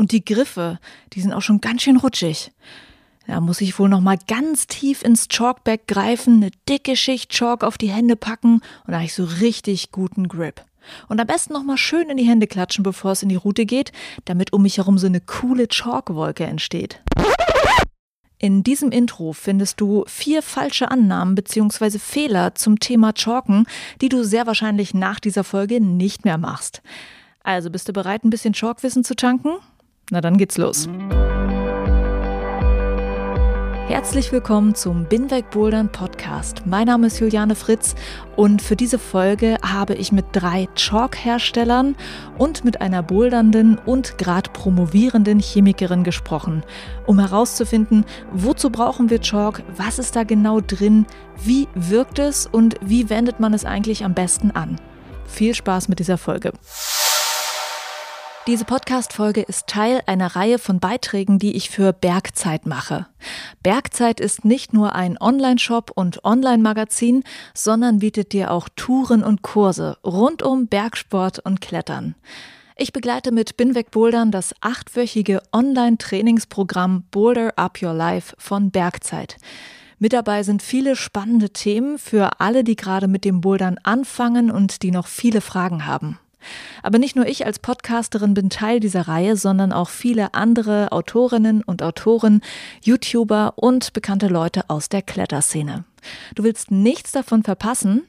Und die Griffe, die sind auch schon ganz schön rutschig. Da muss ich wohl noch mal ganz tief ins Chalkbag greifen, eine dicke Schicht Chalk auf die Hände packen und da habe ich so richtig guten Grip. Und am besten noch mal schön in die Hände klatschen, bevor es in die Route geht, damit um mich herum so eine coole Chalkwolke entsteht. In diesem Intro findest du vier falsche Annahmen bzw. Fehler zum Thema Chalken, die du sehr wahrscheinlich nach dieser Folge nicht mehr machst. Also bist du bereit, ein bisschen Chalkwissen zu tanken? Na dann geht's los. Herzlich willkommen zum Binweg Bouldern Podcast. Mein Name ist Juliane Fritz und für diese Folge habe ich mit drei Chalk-Herstellern und mit einer bouldernden und gerade promovierenden Chemikerin gesprochen, um herauszufinden, wozu brauchen wir Chalk, was ist da genau drin, wie wirkt es und wie wendet man es eigentlich am besten an. Viel Spaß mit dieser Folge. Diese Podcast-Folge ist Teil einer Reihe von Beiträgen, die ich für Bergzeit mache. Bergzeit ist nicht nur ein Online-Shop und Online-Magazin, sondern bietet dir auch Touren und Kurse rund um Bergsport und Klettern. Ich begleite mit Binweg Bouldern das achtwöchige Online-Trainingsprogramm Boulder Up Your Life von Bergzeit. Mit dabei sind viele spannende Themen für alle, die gerade mit dem Bouldern anfangen und die noch viele Fragen haben. Aber nicht nur ich als Podcasterin bin Teil dieser Reihe, sondern auch viele andere Autorinnen und Autoren, YouTuber und bekannte Leute aus der Kletterszene. Du willst nichts davon verpassen?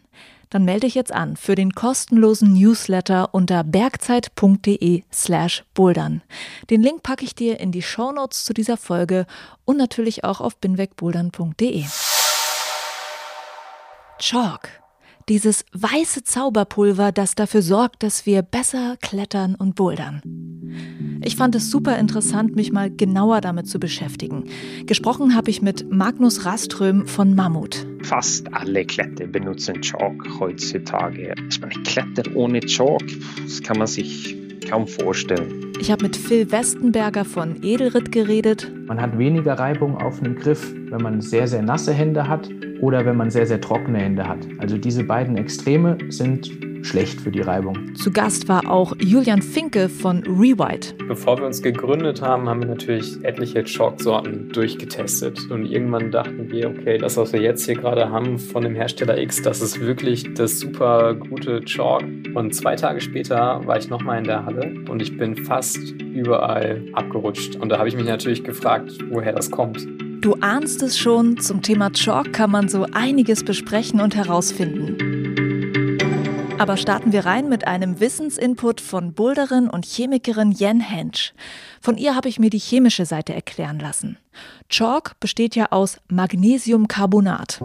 Dann melde dich jetzt an für den kostenlosen Newsletter unter bergzeit.de slash bouldern. Den Link packe ich dir in die Shownotes zu dieser Folge und natürlich auch auf binwegbouldern.de. Chalk dieses weiße Zauberpulver, das dafür sorgt, dass wir besser klettern und bouldern. Ich fand es super interessant, mich mal genauer damit zu beschäftigen. Gesprochen habe ich mit Magnus Raström von Mammut. Fast alle Kletterer benutzen Chalk heutzutage. Dass man klettert ohne Chalk, das kann man sich kaum vorstellen. Ich habe mit Phil Westenberger von Edelritt geredet. Man hat weniger Reibung auf einem Griff, wenn man sehr, sehr nasse Hände hat oder wenn man sehr, sehr trockene Hände hat. Also diese beiden Extreme sind schlecht für die Reibung. Zu Gast war auch Julian Finke von Rewhite. Bevor wir uns gegründet haben, haben wir natürlich etliche Chalk-Sorten durchgetestet. Und irgendwann dachten wir, okay, das, was wir jetzt hier gerade haben von dem Hersteller X, das ist wirklich das super gute Chalk. Und zwei Tage später war ich nochmal in der Halle und ich bin fast überall abgerutscht. Und da habe ich mich natürlich gefragt, woher das kommt. Du ahnst es schon, zum Thema Chalk kann man so einiges besprechen und herausfinden. Aber starten wir rein mit einem Wissensinput von Boulderin und Chemikerin Jen Hensch. Von ihr habe ich mir die chemische Seite erklären lassen. Chalk besteht ja aus Magnesiumcarbonat.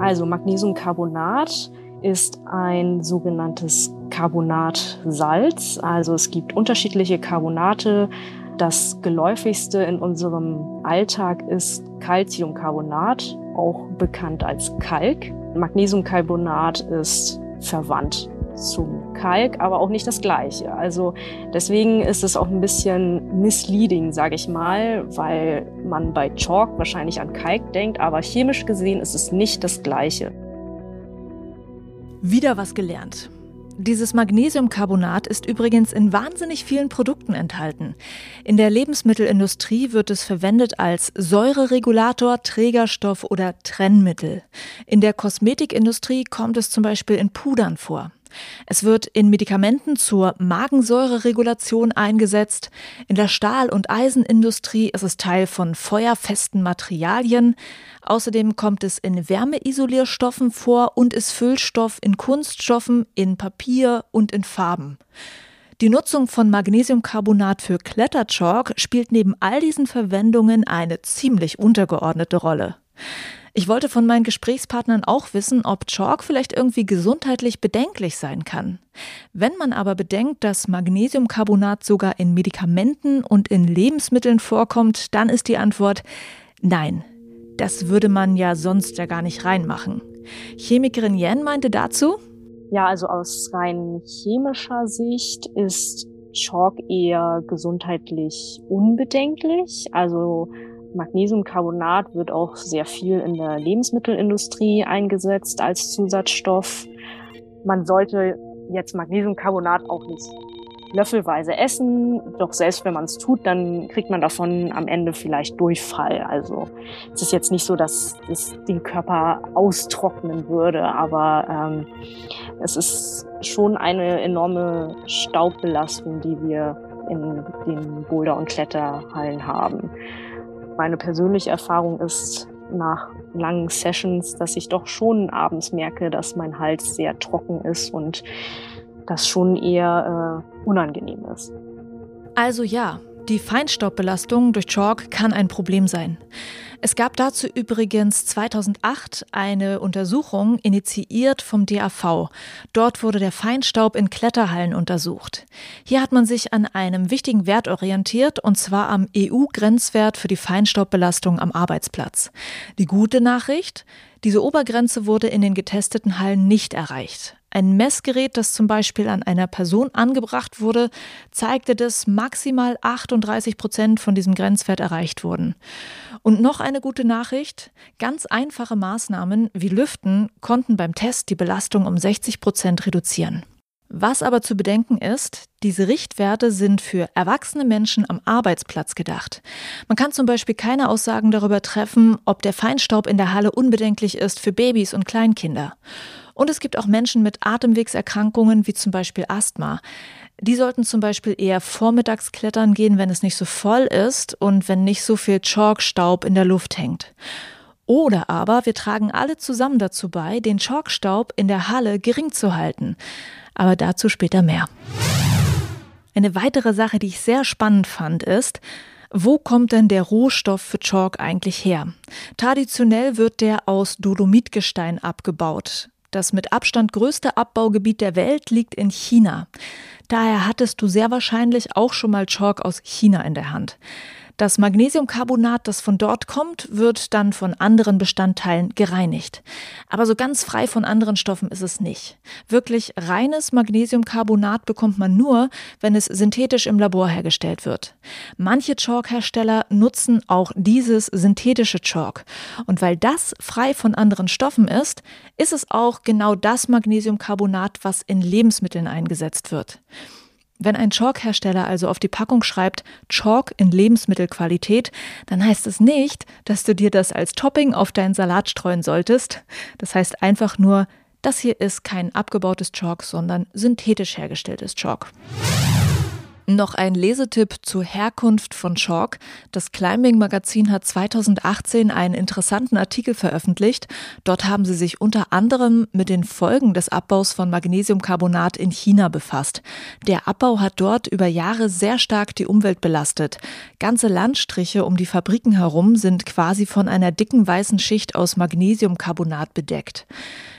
Also Magnesiumcarbonat ist ein sogenanntes Carbonatsalz. Also es gibt unterschiedliche Carbonate. Das geläufigste in unserem Alltag ist Calciumcarbonat, auch bekannt als Kalk. Magnesiumcarbonat ist verwandt zum Kalk, aber auch nicht das gleiche. Also deswegen ist es auch ein bisschen misleading, sage ich mal, weil man bei Chalk wahrscheinlich an Kalk denkt, aber chemisch gesehen ist es nicht das gleiche. Wieder was gelernt. Dieses Magnesiumcarbonat ist übrigens in wahnsinnig vielen Produkten enthalten. In der Lebensmittelindustrie wird es verwendet als Säureregulator, Trägerstoff oder Trennmittel. In der Kosmetikindustrie kommt es zum Beispiel in Pudern vor. Es wird in Medikamenten zur Magensäureregulation eingesetzt. In der Stahl- und Eisenindustrie ist es Teil von feuerfesten Materialien. Außerdem kommt es in Wärmeisolierstoffen vor und ist Füllstoff in Kunststoffen, in Papier und in Farben. Die Nutzung von Magnesiumcarbonat für Kletterchalk spielt neben all diesen Verwendungen eine ziemlich untergeordnete Rolle. Ich wollte von meinen Gesprächspartnern auch wissen, ob Chalk vielleicht irgendwie gesundheitlich bedenklich sein kann. Wenn man aber bedenkt, dass Magnesiumcarbonat sogar in Medikamenten und in Lebensmitteln vorkommt, dann ist die Antwort nein. Das würde man ja sonst ja gar nicht reinmachen. Chemikerin Yen meinte dazu, ja, also aus rein chemischer Sicht ist Chalk eher gesundheitlich unbedenklich. Also Magnesiumcarbonat wird auch sehr viel in der Lebensmittelindustrie eingesetzt als Zusatzstoff. Man sollte jetzt Magnesiumcarbonat auch nicht löffelweise essen, doch selbst wenn man es tut, dann kriegt man davon am Ende vielleicht Durchfall. Also es ist jetzt nicht so, dass es den Körper austrocknen würde, aber ähm, es ist schon eine enorme Staubbelastung, die wir in den Boulder- und Kletterhallen haben. Meine persönliche Erfahrung ist nach langen Sessions, dass ich doch schon abends merke, dass mein Hals sehr trocken ist und das schon eher äh, unangenehm ist. Also ja, die Feinstaubbelastung durch Chalk kann ein Problem sein. Es gab dazu übrigens 2008 eine Untersuchung initiiert vom DAV. Dort wurde der Feinstaub in Kletterhallen untersucht. Hier hat man sich an einem wichtigen Wert orientiert, und zwar am EU-Grenzwert für die Feinstaubbelastung am Arbeitsplatz. Die gute Nachricht, diese Obergrenze wurde in den getesteten Hallen nicht erreicht. Ein Messgerät, das zum Beispiel an einer Person angebracht wurde, zeigte, dass maximal 38 Prozent von diesem Grenzwert erreicht wurden. Und noch eine gute Nachricht, ganz einfache Maßnahmen wie Lüften konnten beim Test die Belastung um 60 Prozent reduzieren. Was aber zu bedenken ist, diese Richtwerte sind für erwachsene Menschen am Arbeitsplatz gedacht. Man kann zum Beispiel keine Aussagen darüber treffen, ob der Feinstaub in der Halle unbedenklich ist für Babys und Kleinkinder. Und es gibt auch Menschen mit Atemwegserkrankungen wie zum Beispiel Asthma. Die sollten zum Beispiel eher vormittags klettern gehen, wenn es nicht so voll ist und wenn nicht so viel Chalkstaub in der Luft hängt. Oder aber wir tragen alle zusammen dazu bei, den Chalkstaub in der Halle gering zu halten. Aber dazu später mehr. Eine weitere Sache, die ich sehr spannend fand, ist, wo kommt denn der Rohstoff für Chalk eigentlich her? Traditionell wird der aus Dolomitgestein abgebaut. Das mit Abstand größte Abbaugebiet der Welt liegt in China. Daher hattest du sehr wahrscheinlich auch schon mal Chalk aus China in der Hand. Das Magnesiumcarbonat, das von dort kommt, wird dann von anderen Bestandteilen gereinigt. Aber so ganz frei von anderen Stoffen ist es nicht. Wirklich reines Magnesiumcarbonat bekommt man nur, wenn es synthetisch im Labor hergestellt wird. Manche Chalk-Hersteller nutzen auch dieses synthetische Chalk. Und weil das frei von anderen Stoffen ist, ist es auch genau das Magnesiumcarbonat, was in Lebensmitteln eingesetzt wird. Wenn ein Chalk-Hersteller also auf die Packung schreibt Chalk in Lebensmittelqualität, dann heißt es nicht, dass du dir das als Topping auf deinen Salat streuen solltest. Das heißt einfach nur, das hier ist kein abgebautes Chalk, sondern synthetisch hergestelltes Chalk. Noch ein Lesetipp zur Herkunft von Chalk. Das Climbing Magazin hat 2018 einen interessanten Artikel veröffentlicht. Dort haben sie sich unter anderem mit den Folgen des Abbaus von Magnesiumcarbonat in China befasst. Der Abbau hat dort über Jahre sehr stark die Umwelt belastet. Ganze Landstriche um die Fabriken herum sind quasi von einer dicken weißen Schicht aus Magnesiumcarbonat bedeckt.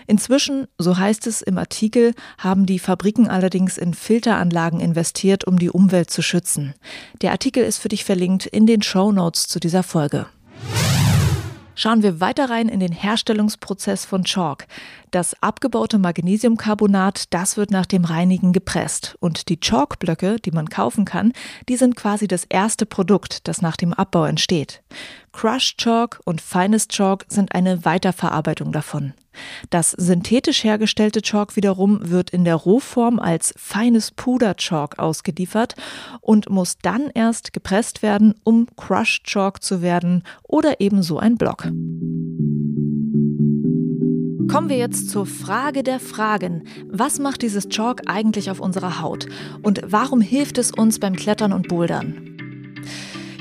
Inzwischen, so heißt es im Artikel, haben die Fabriken allerdings in Filteranlagen investiert, um die Umwelt zu schützen. Der Artikel ist für dich verlinkt in den Show Notes zu dieser Folge. Schauen wir weiter rein in den Herstellungsprozess von Chalk. Das abgebaute Magnesiumcarbonat, das wird nach dem Reinigen gepresst. Und die Chalkblöcke, die man kaufen kann, die sind quasi das erste Produkt, das nach dem Abbau entsteht. Crushed Chalk und feines Chalk sind eine Weiterverarbeitung davon. Das synthetisch hergestellte Chalk wiederum wird in der Rohform als feines Puder-Chalk ausgeliefert und muss dann erst gepresst werden, um Crushed Chalk zu werden oder ebenso ein Block. Kommen wir jetzt zur Frage der Fragen. Was macht dieses Chalk eigentlich auf unserer Haut? Und warum hilft es uns beim Klettern und Bouldern?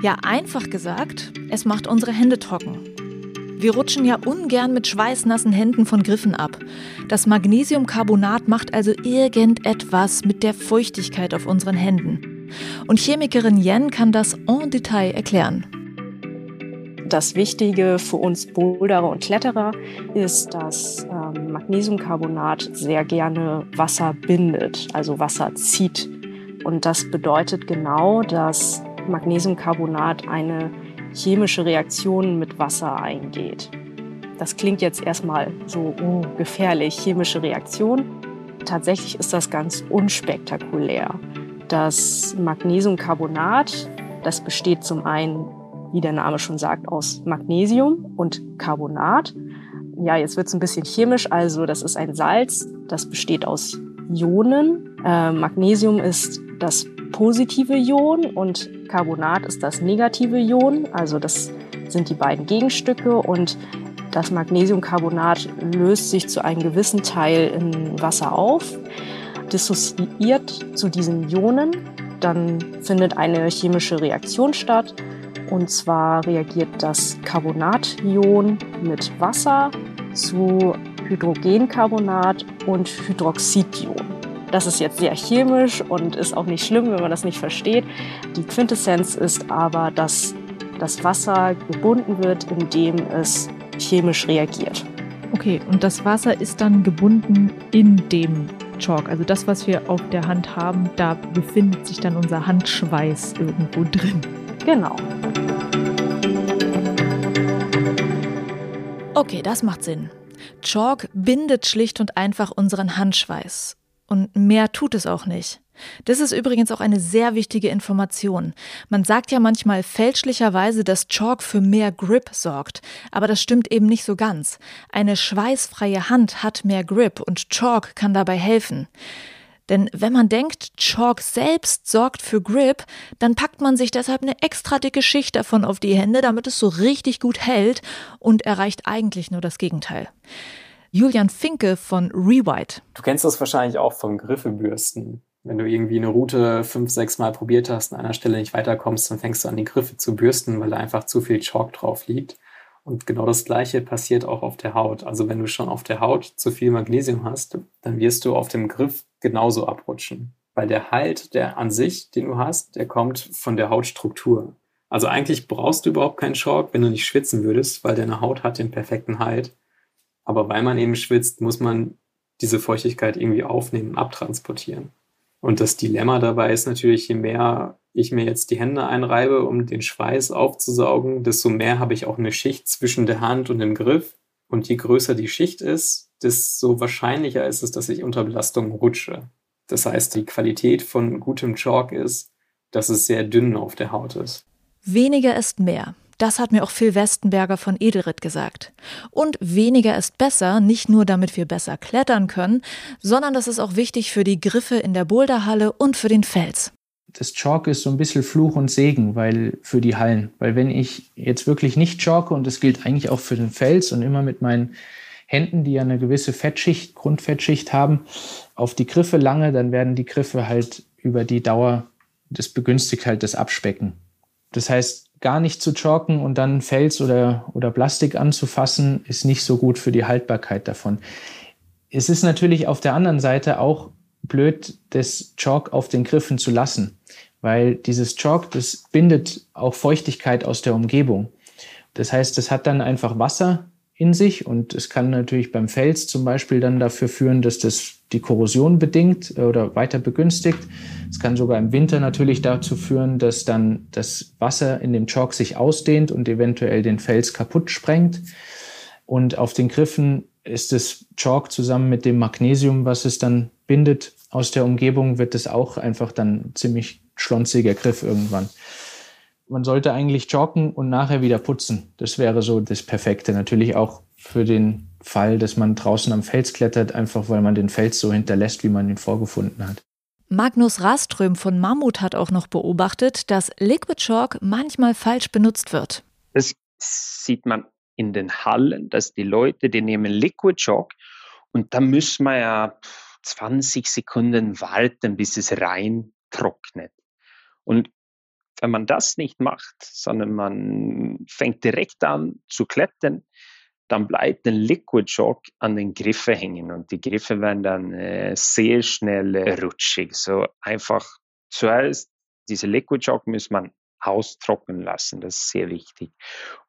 Ja, einfach gesagt, es macht unsere Hände trocken. Wir rutschen ja ungern mit schweißnassen Händen von Griffen ab. Das Magnesiumcarbonat macht also irgendetwas mit der Feuchtigkeit auf unseren Händen. Und Chemikerin Yen kann das en Detail erklären. Das Wichtige für uns Boulderer und Kletterer ist, dass ähm, Magnesiumcarbonat sehr gerne Wasser bindet, also Wasser zieht. Und das bedeutet genau, dass Magnesiumcarbonat eine chemische Reaktion mit Wasser eingeht. Das klingt jetzt erstmal so oh, gefährlich, chemische Reaktion. Tatsächlich ist das ganz unspektakulär. Das Magnesiumcarbonat, das besteht zum einen, wie der Name schon sagt, aus Magnesium und Carbonat. Ja, jetzt wird es ein bisschen chemisch, also das ist ein Salz, das besteht aus Ionen. Äh, Magnesium ist das positive Ion und Carbonat ist das negative Ion. Also das sind die beiden Gegenstücke und das Magnesiumcarbonat löst sich zu einem gewissen Teil in Wasser auf, dissoziiert zu diesen Ionen. Dann findet eine chemische Reaktion statt. Und zwar reagiert das Carbonation mit Wasser zu Hydrogencarbonat und Hydroxidion. Das ist jetzt sehr chemisch und ist auch nicht schlimm, wenn man das nicht versteht. Die Quintessenz ist aber, dass das Wasser gebunden wird, indem es chemisch reagiert. Okay, und das Wasser ist dann gebunden in dem Chalk. Also das, was wir auf der Hand haben, da befindet sich dann unser Handschweiß irgendwo drin. Genau. Okay, das macht Sinn. Chalk bindet schlicht und einfach unseren Handschweiß. Und mehr tut es auch nicht. Das ist übrigens auch eine sehr wichtige Information. Man sagt ja manchmal fälschlicherweise, dass Chalk für mehr Grip sorgt, aber das stimmt eben nicht so ganz. Eine schweißfreie Hand hat mehr Grip und Chalk kann dabei helfen. Denn wenn man denkt, Chalk selbst sorgt für Grip, dann packt man sich deshalb eine extra dicke Schicht davon auf die Hände, damit es so richtig gut hält und erreicht eigentlich nur das Gegenteil. Julian Finke von Rewhite. Du kennst das wahrscheinlich auch von Griffebürsten. Wenn du irgendwie eine Route fünf, sechs Mal probiert hast, an einer Stelle nicht weiterkommst, dann fängst du an, die Griffe zu bürsten, weil da einfach zu viel Chalk drauf liegt. Und genau das Gleiche passiert auch auf der Haut. Also wenn du schon auf der Haut zu viel Magnesium hast, dann wirst du auf dem Griff genauso abrutschen. Weil der Halt, der an sich, den du hast, der kommt von der Hautstruktur. Also eigentlich brauchst du überhaupt keinen Chalk, wenn du nicht schwitzen würdest, weil deine Haut hat den perfekten Halt. Aber weil man eben schwitzt, muss man diese Feuchtigkeit irgendwie aufnehmen, abtransportieren. Und das Dilemma dabei ist natürlich, je mehr ich mir jetzt die Hände einreibe, um den Schweiß aufzusaugen, desto mehr habe ich auch eine Schicht zwischen der Hand und dem Griff. Und je größer die Schicht ist, desto wahrscheinlicher ist es, dass ich unter Belastung rutsche. Das heißt, die Qualität von gutem Chalk ist, dass es sehr dünn auf der Haut ist. Weniger ist mehr. Das hat mir auch Phil Westenberger von Edelritt gesagt. Und weniger ist besser, nicht nur damit wir besser klettern können, sondern das ist auch wichtig für die Griffe in der Boulderhalle und für den Fels. Das Chalk ist so ein bisschen Fluch und Segen, weil für die Hallen. Weil wenn ich jetzt wirklich nicht chalke, und das gilt eigentlich auch für den Fels und immer mit meinen Händen, die ja eine gewisse Fettschicht, Grundfettschicht haben, auf die Griffe lange, dann werden die Griffe halt über die Dauer, das begünstigt halt das Abspecken. Das heißt, gar nicht zu chalken und dann Fels oder, oder Plastik anzufassen, ist nicht so gut für die Haltbarkeit davon. Es ist natürlich auf der anderen Seite auch blöd, das Chalk auf den Griffen zu lassen, weil dieses Chalk, das bindet auch Feuchtigkeit aus der Umgebung. Das heißt, es hat dann einfach Wasser in sich und es kann natürlich beim Fels zum Beispiel dann dafür führen, dass das die Korrosion bedingt oder weiter begünstigt. Es kann sogar im Winter natürlich dazu führen, dass dann das Wasser in dem Chalk sich ausdehnt und eventuell den Fels kaputt sprengt. Und auf den Griffen ist das Chalk zusammen mit dem Magnesium, was es dann bindet aus der Umgebung, wird es auch einfach dann ziemlich schlonziger Griff irgendwann man sollte eigentlich joggen und nachher wieder putzen. Das wäre so das Perfekte. Natürlich auch für den Fall, dass man draußen am Fels klettert, einfach weil man den Fels so hinterlässt, wie man ihn vorgefunden hat. Magnus Raström von Mammut hat auch noch beobachtet, dass Liquid Chalk manchmal falsch benutzt wird. Das sieht man in den Hallen, dass die Leute, die nehmen Liquid Chalk und da müssen wir ja 20 Sekunden warten, bis es rein trocknet. Und wenn man das nicht macht, sondern man fängt direkt an zu klettern, dann bleibt ein Liquid Shock an den Griffen hängen und die Griffe werden dann äh, sehr schnell äh, rutschig. So einfach zuerst diese Liquid Shock muss man austrocknen lassen. Das ist sehr wichtig.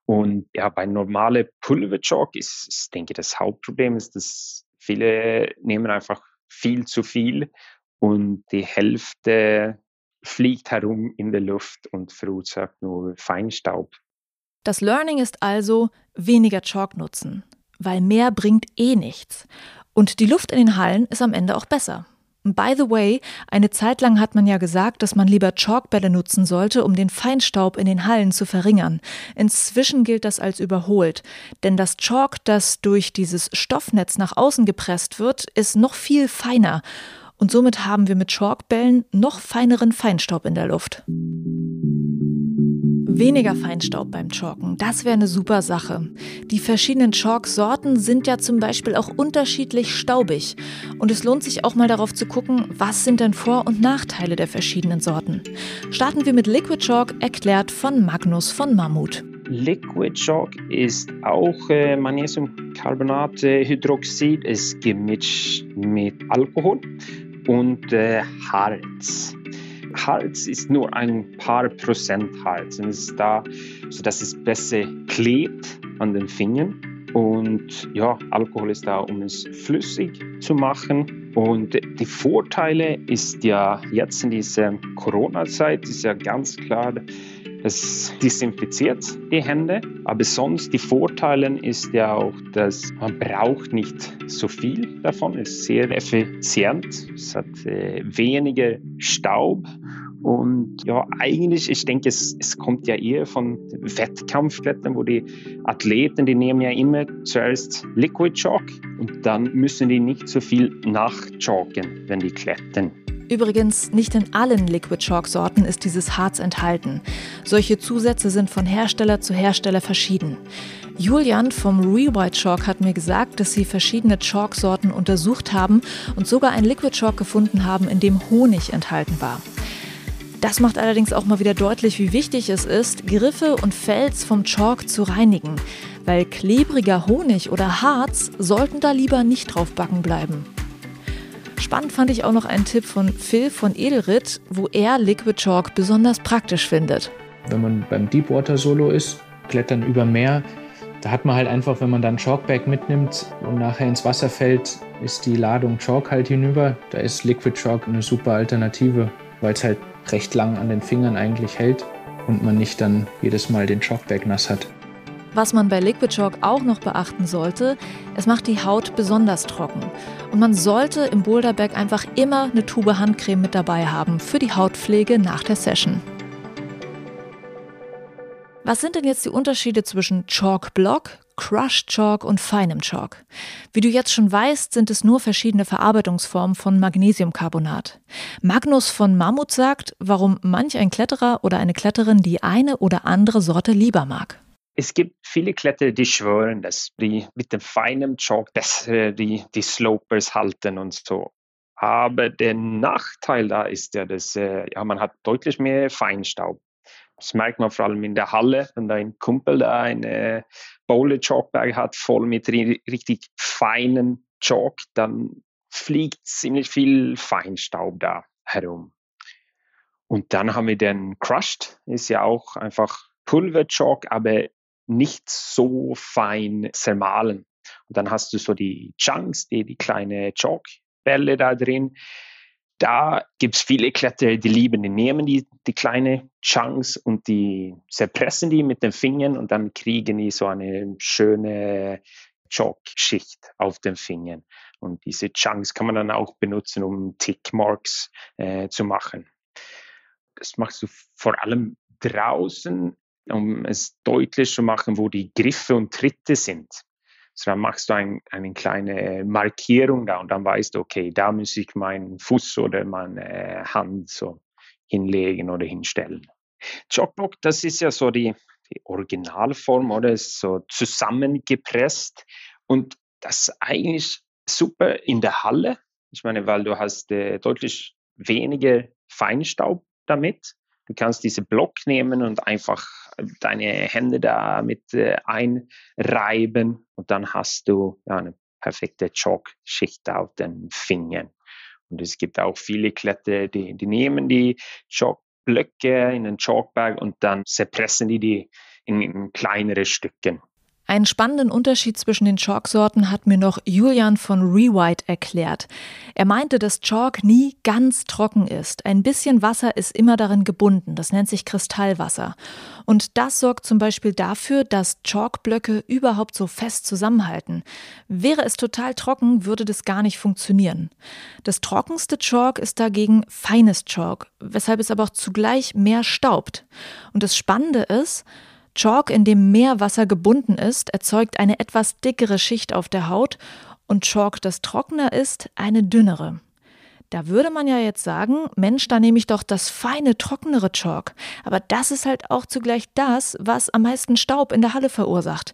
Und ja, bei normale Pulverchalk ist, ich denke, das Hauptproblem ist, dass viele nehmen einfach viel zu viel und die Hälfte fliegt herum in der Luft und verursacht nur Feinstaub. Das Learning ist also weniger Chalk nutzen, weil mehr bringt eh nichts. Und die Luft in den Hallen ist am Ende auch besser. By the way, eine Zeit lang hat man ja gesagt, dass man lieber Chalkbälle nutzen sollte, um den Feinstaub in den Hallen zu verringern. Inzwischen gilt das als überholt, denn das Chalk, das durch dieses Stoffnetz nach außen gepresst wird, ist noch viel feiner und somit haben wir mit Chalkbällen noch feineren Feinstaub in der Luft. Weniger Feinstaub beim Chalken, das wäre eine super Sache. Die verschiedenen Chalk-Sorten sind ja zum Beispiel auch unterschiedlich staubig. Und es lohnt sich auch mal darauf zu gucken, was sind denn Vor- und Nachteile der verschiedenen Sorten. Starten wir mit Liquid Chalk, erklärt von Magnus von Mammut. Liquid Chalk ist auch äh, Magnesiumcarbonat-Hydroxid, ist gemischt mit Alkohol und äh, Harz. Harz ist nur ein paar Prozent Harz und ist da, sodass es besser klebt an den Fingern. Und ja, Alkohol ist da, um es flüssig zu machen. Und die Vorteile ist ja jetzt in dieser Corona-Zeit ist ja ganz klar, es desinfiziert die Hände, aber sonst die Vorteile ist ja auch, dass man braucht nicht so viel davon. Es ist sehr effizient. Es hat äh, weniger Staub und ja, eigentlich, ich denke, es, es kommt ja eher von Wettkampfklettern, wo die Athleten, die nehmen ja immer zuerst Liquid Chalk und dann müssen die nicht so viel nachchalken, wenn die klettern. Übrigens, nicht in allen Liquid Chalk Sorten ist dieses Harz enthalten. Solche Zusätze sind von Hersteller zu Hersteller verschieden. Julian vom Rewhite Chalk hat mir gesagt, dass sie verschiedene Chalk-Sorten untersucht haben und sogar ein Liquid Chalk gefunden haben, in dem Honig enthalten war. Das macht allerdings auch mal wieder deutlich, wie wichtig es ist, Griffe und Fels vom Chalk zu reinigen, weil klebriger Honig oder Harz sollten da lieber nicht drauf backen bleiben. Spannend fand ich auch noch einen Tipp von Phil von Edelrit, wo er Liquid Chalk besonders praktisch findet. Wenn man beim Deepwater Solo ist, klettern über Meer, da hat man halt einfach, wenn man dann Chalkbag mitnimmt und nachher ins Wasser fällt, ist die Ladung Chalk halt hinüber. Da ist Liquid Chalk eine super Alternative, weil es halt recht lang an den Fingern eigentlich hält und man nicht dann jedes Mal den Chalkbag nass hat. Was man bei Liquid Chalk auch noch beachten sollte, es macht die Haut besonders trocken. Und man sollte im Boulderbag einfach immer eine Tube Handcreme mit dabei haben für die Hautpflege nach der Session. Was sind denn jetzt die Unterschiede zwischen Chalk Block, Crushed Chalk und feinem Chalk? Wie du jetzt schon weißt, sind es nur verschiedene Verarbeitungsformen von Magnesiumcarbonat. Magnus von Mammut sagt, warum manch ein Kletterer oder eine Kletterin die eine oder andere Sorte lieber mag. Es gibt viele Kletterer, die schwören, dass die mit dem feinen Chalk besser die, die Slopers halten und so. Aber der Nachteil da ist ja, dass äh, ja, man hat deutlich mehr Feinstaub. Das merkt man vor allem in der Halle, wenn dein Kumpel da eine Bowler Chalkbag hat, voll mit richtig feinen Chalk, dann fliegt ziemlich viel Feinstaub da herum. Und dann haben wir den Crushed, ist ja auch einfach Pulverchalk, aber nicht so fein zermahlen. Und dann hast du so die Chunks, die, die kleine Chalkbälle da drin da gibt es viele Kletterer, die lieben, die nehmen die, die kleinen Chunks und die zerpressen die mit den Fingern und dann kriegen die so eine schöne Chalk-Schicht auf den Fingern. Und diese Chunks kann man dann auch benutzen, um Tickmarks äh, zu machen. Das machst du vor allem draußen, um es deutlich zu machen, wo die Griffe und Tritte sind. So dann machst du ein, eine kleine Markierung da und dann weißt du, okay, da muss ich meinen Fuß oder meine Hand so hinlegen oder hinstellen. Chalkblock, das ist ja so die, die Originalform oder ist so zusammengepresst und das ist eigentlich super in der Halle. Ich meine, weil du hast äh, deutlich weniger Feinstaub damit. Du kannst diese Block nehmen und einfach deine Hände damit äh, einreiben und dann hast du ja, eine perfekte Chalk-Schicht auf den Fingern. Und es gibt auch viele Kletterer, die, die nehmen die Chalk Blöcke in einen Chalkbag und dann zerpressen die die in, in kleinere Stücke. Einen spannenden Unterschied zwischen den Chalksorten hat mir noch Julian von Rewhite erklärt. Er meinte, dass Chalk nie ganz trocken ist. Ein bisschen Wasser ist immer darin gebunden. Das nennt sich Kristallwasser. Und das sorgt zum Beispiel dafür, dass Chalkblöcke überhaupt so fest zusammenhalten. Wäre es total trocken, würde das gar nicht funktionieren. Das trockenste Chalk ist dagegen feines Chalk, weshalb es aber auch zugleich mehr staubt. Und das Spannende ist, Chalk, in dem mehr Wasser gebunden ist, erzeugt eine etwas dickere Schicht auf der Haut und Chalk, das trockener ist, eine dünnere. Da würde man ja jetzt sagen, Mensch, da nehme ich doch das feine, trockenere Chalk. Aber das ist halt auch zugleich das, was am meisten Staub in der Halle verursacht.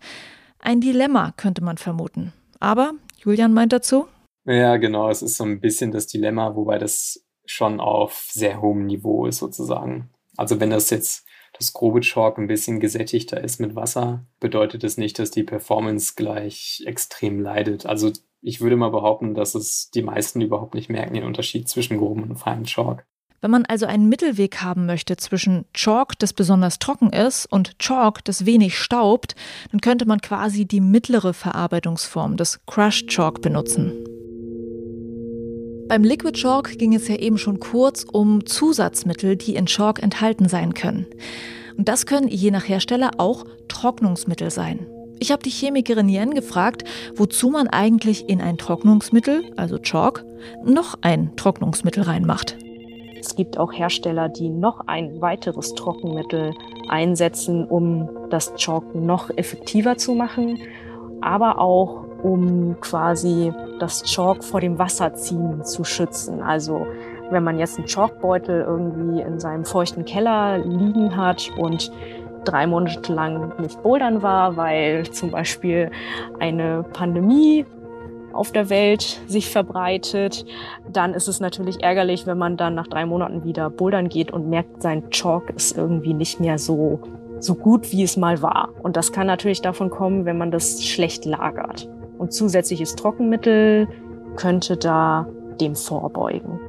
Ein Dilemma, könnte man vermuten. Aber Julian meint dazu? Ja, genau, es ist so ein bisschen das Dilemma, wobei das schon auf sehr hohem Niveau ist sozusagen. Also wenn das jetzt das grobe Chalk ein bisschen gesättigter ist mit Wasser, bedeutet es nicht, dass die Performance gleich extrem leidet. Also ich würde mal behaupten, dass es die meisten überhaupt nicht merken, den Unterschied zwischen grobem und feinem Chalk. Wenn man also einen Mittelweg haben möchte zwischen Chalk, das besonders trocken ist, und Chalk, das wenig staubt, dann könnte man quasi die mittlere Verarbeitungsform des Crushed Chalk benutzen. Beim Liquid Chalk ging es ja eben schon kurz um Zusatzmittel, die in Chalk enthalten sein können. Und das können je nach Hersteller auch Trocknungsmittel sein. Ich habe die Chemikerin Yen gefragt, wozu man eigentlich in ein Trocknungsmittel, also Chalk, noch ein Trocknungsmittel reinmacht. Es gibt auch Hersteller, die noch ein weiteres Trockenmittel einsetzen, um das Chalk noch effektiver zu machen, aber auch um quasi das Chalk vor dem Wasserziehen zu schützen. Also wenn man jetzt einen Chalkbeutel irgendwie in seinem feuchten Keller liegen hat und drei Monate lang nicht bouldern war, weil zum Beispiel eine Pandemie auf der Welt sich verbreitet, dann ist es natürlich ärgerlich, wenn man dann nach drei Monaten wieder bouldern geht und merkt, sein Chalk ist irgendwie nicht mehr so, so gut, wie es mal war. Und das kann natürlich davon kommen, wenn man das schlecht lagert. Und zusätzliches Trockenmittel könnte da dem vorbeugen.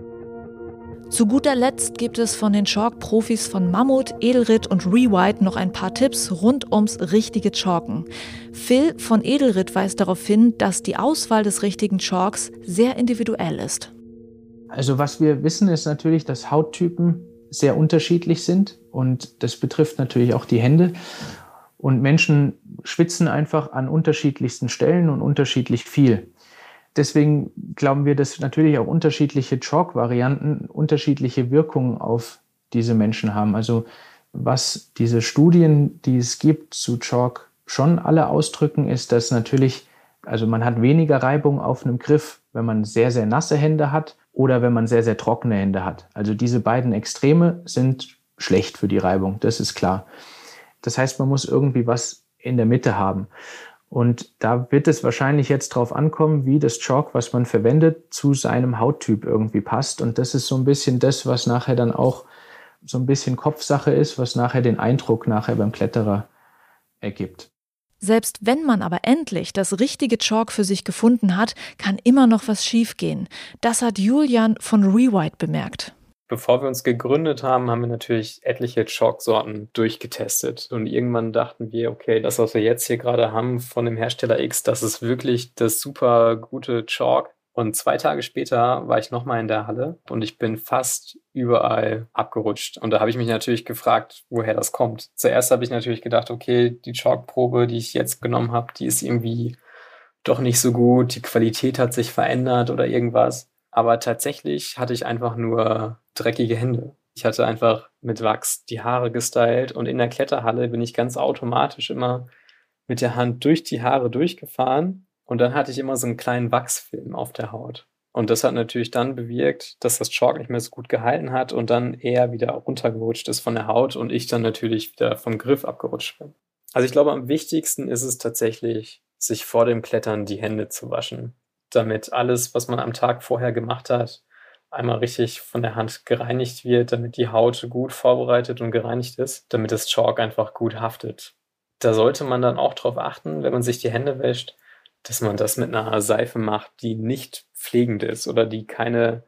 Zu guter Letzt gibt es von den Chalk-Profis von Mammut, Edelritt und Rewhite noch ein paar Tipps rund ums richtige Chalken. Phil von Edelritt weist darauf hin, dass die Auswahl des richtigen Chalks sehr individuell ist. Also was wir wissen ist natürlich, dass Hauttypen sehr unterschiedlich sind und das betrifft natürlich auch die Hände. Und Menschen schwitzen einfach an unterschiedlichsten Stellen und unterschiedlich viel. Deswegen glauben wir, dass natürlich auch unterschiedliche Chalk-Varianten unterschiedliche Wirkungen auf diese Menschen haben. Also was diese Studien, die es gibt zu Chalk, schon alle ausdrücken, ist, dass natürlich, also man hat weniger Reibung auf einem Griff, wenn man sehr, sehr nasse Hände hat oder wenn man sehr, sehr trockene Hände hat. Also diese beiden Extreme sind schlecht für die Reibung, das ist klar. Das heißt, man muss irgendwie was in der Mitte haben. Und da wird es wahrscheinlich jetzt drauf ankommen, wie das Chalk, was man verwendet, zu seinem Hauttyp irgendwie passt. Und das ist so ein bisschen das, was nachher dann auch so ein bisschen Kopfsache ist, was nachher den Eindruck nachher beim Kletterer ergibt. Selbst wenn man aber endlich das richtige Chalk für sich gefunden hat, kann immer noch was schiefgehen. Das hat Julian von Rewhite bemerkt. Bevor wir uns gegründet haben, haben wir natürlich etliche Chalk-Sorten durchgetestet. Und irgendwann dachten wir, okay, das, was wir jetzt hier gerade haben von dem Hersteller X, das ist wirklich das super gute Chalk. Und zwei Tage später war ich nochmal in der Halle und ich bin fast überall abgerutscht. Und da habe ich mich natürlich gefragt, woher das kommt. Zuerst habe ich natürlich gedacht, okay, die Chalk-Probe, die ich jetzt genommen habe, die ist irgendwie doch nicht so gut, die Qualität hat sich verändert oder irgendwas. Aber tatsächlich hatte ich einfach nur dreckige Hände. Ich hatte einfach mit Wachs die Haare gestylt und in der Kletterhalle bin ich ganz automatisch immer mit der Hand durch die Haare durchgefahren und dann hatte ich immer so einen kleinen Wachsfilm auf der Haut. Und das hat natürlich dann bewirkt, dass das Chalk nicht mehr so gut gehalten hat und dann eher wieder runtergerutscht ist von der Haut und ich dann natürlich wieder vom Griff abgerutscht bin. Also ich glaube, am wichtigsten ist es tatsächlich, sich vor dem Klettern die Hände zu waschen damit alles, was man am Tag vorher gemacht hat, einmal richtig von der Hand gereinigt wird, damit die Haut gut vorbereitet und gereinigt ist, damit das Chalk einfach gut haftet. Da sollte man dann auch darauf achten, wenn man sich die Hände wäscht, dass man das mit einer Seife macht, die nicht pflegend ist oder die keine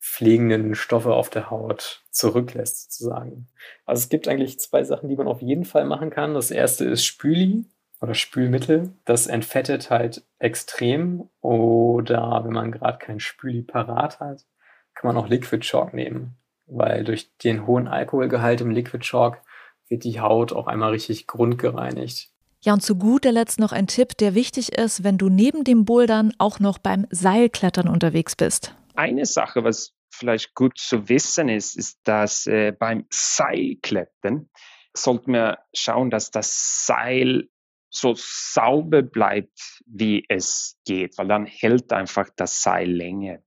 pflegenden Stoffe auf der Haut zurücklässt, sozusagen. Also es gibt eigentlich zwei Sachen, die man auf jeden Fall machen kann. Das erste ist Spüli oder Spülmittel. Das entfettet halt extrem. Oder wenn man gerade kein Spüli parat hat, kann man auch Liquid Chalk nehmen. Weil durch den hohen Alkoholgehalt im Liquid Chalk wird die Haut auch einmal richtig grundgereinigt. Ja, und zu guter Letzt noch ein Tipp, der wichtig ist, wenn du neben dem Bouldern auch noch beim Seilklettern unterwegs bist. Eine Sache, was vielleicht gut zu wissen ist, ist, dass äh, beim Seilklettern sollte man schauen, dass das Seil so sauber bleibt, wie es geht, weil dann hält einfach das Seil länger.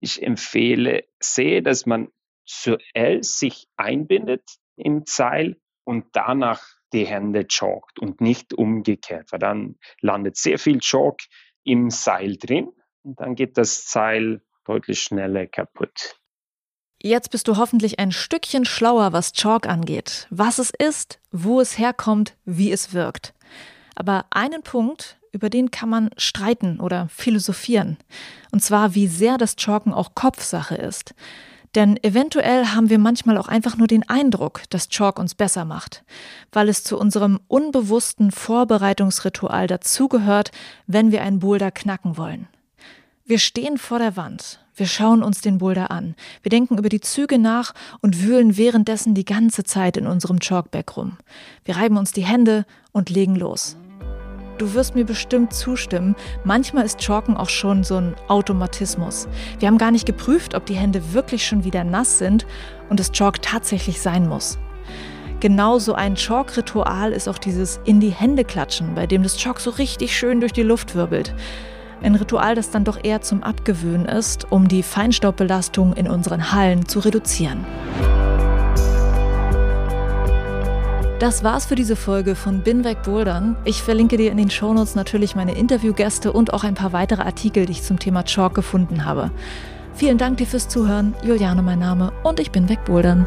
Ich empfehle sehr, dass man zuerst sich einbindet im Seil und danach die Hände chalkt und nicht umgekehrt, weil dann landet sehr viel Chalk im Seil drin und dann geht das Seil deutlich schneller kaputt. Jetzt bist du hoffentlich ein Stückchen schlauer, was Chalk angeht, was es ist, wo es herkommt, wie es wirkt. Aber einen Punkt, über den kann man streiten oder philosophieren, und zwar wie sehr das Chalken auch Kopfsache ist. Denn eventuell haben wir manchmal auch einfach nur den Eindruck, dass Chalk uns besser macht, weil es zu unserem unbewussten Vorbereitungsritual dazugehört, wenn wir einen Boulder knacken wollen. Wir stehen vor der Wand, wir schauen uns den Boulder an, wir denken über die Züge nach und wühlen währenddessen die ganze Zeit in unserem Chalkback rum. Wir reiben uns die Hände und legen los. Du wirst mir bestimmt zustimmen, manchmal ist Chalken auch schon so ein Automatismus. Wir haben gar nicht geprüft, ob die Hände wirklich schon wieder nass sind und es Chalk tatsächlich sein muss. Genauso ein Chalk-Ritual ist auch dieses in die Hände klatschen, bei dem das Chalk so richtig schön durch die Luft wirbelt. Ein Ritual, das dann doch eher zum Abgewöhnen ist, um die Feinstaubbelastung in unseren Hallen zu reduzieren. Das war's für diese Folge von Bin weg Bouldern. Ich verlinke dir in den Shownotes natürlich meine Interviewgäste und auch ein paar weitere Artikel, die ich zum Thema Chalk gefunden habe. Vielen Dank dir fürs Zuhören. Juliane mein Name und ich bin weg Bouldern.